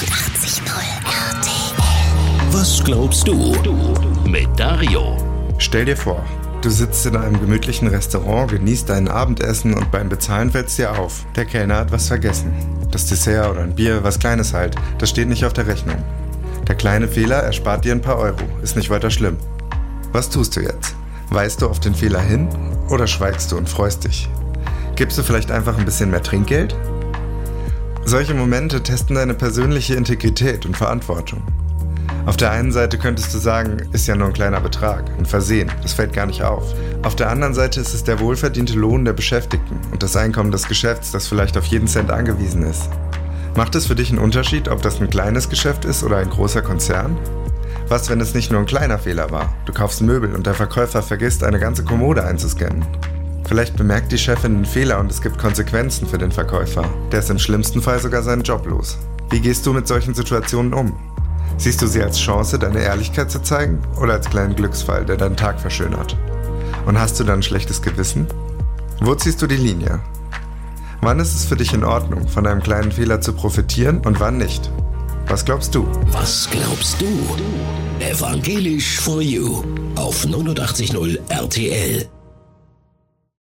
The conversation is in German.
89.0 RTL. Was glaubst du? Mit Dario. Stell dir vor, du sitzt in einem gemütlichen Restaurant, genießt dein Abendessen und beim Bezahlen fällt's dir auf. Der Kellner hat was vergessen. Das Dessert oder ein Bier, was Kleines halt, das steht nicht auf der Rechnung. Der kleine Fehler erspart dir ein paar Euro, ist nicht weiter schlimm. Was tust du jetzt? Weist du auf den Fehler hin oder schweigst du und freust dich? Gibst du vielleicht einfach ein bisschen mehr Trinkgeld? Solche Momente testen deine persönliche Integrität und Verantwortung. Auf der einen Seite könntest du sagen, ist ja nur ein kleiner Betrag, ein Versehen, das fällt gar nicht auf. Auf der anderen Seite ist es der wohlverdiente Lohn der Beschäftigten und das Einkommen des Geschäfts, das vielleicht auf jeden Cent angewiesen ist. Macht es für dich einen Unterschied, ob das ein kleines Geschäft ist oder ein großer Konzern? Was, wenn es nicht nur ein kleiner Fehler war? Du kaufst Möbel und der Verkäufer vergisst, eine ganze Kommode einzuscannen. Vielleicht bemerkt die Chefin den Fehler und es gibt Konsequenzen für den Verkäufer. Der ist im schlimmsten Fall sogar seinen Job los. Wie gehst du mit solchen Situationen um? Siehst du sie als Chance, deine Ehrlichkeit zu zeigen oder als kleinen Glücksfall, der deinen Tag verschönert? Und hast du dann ein schlechtes Gewissen? Wo ziehst du die Linie? Wann ist es für dich in Ordnung, von einem kleinen Fehler zu profitieren und wann nicht? Was glaubst du? Was glaubst du? Evangelisch for You auf 89.0 RTL.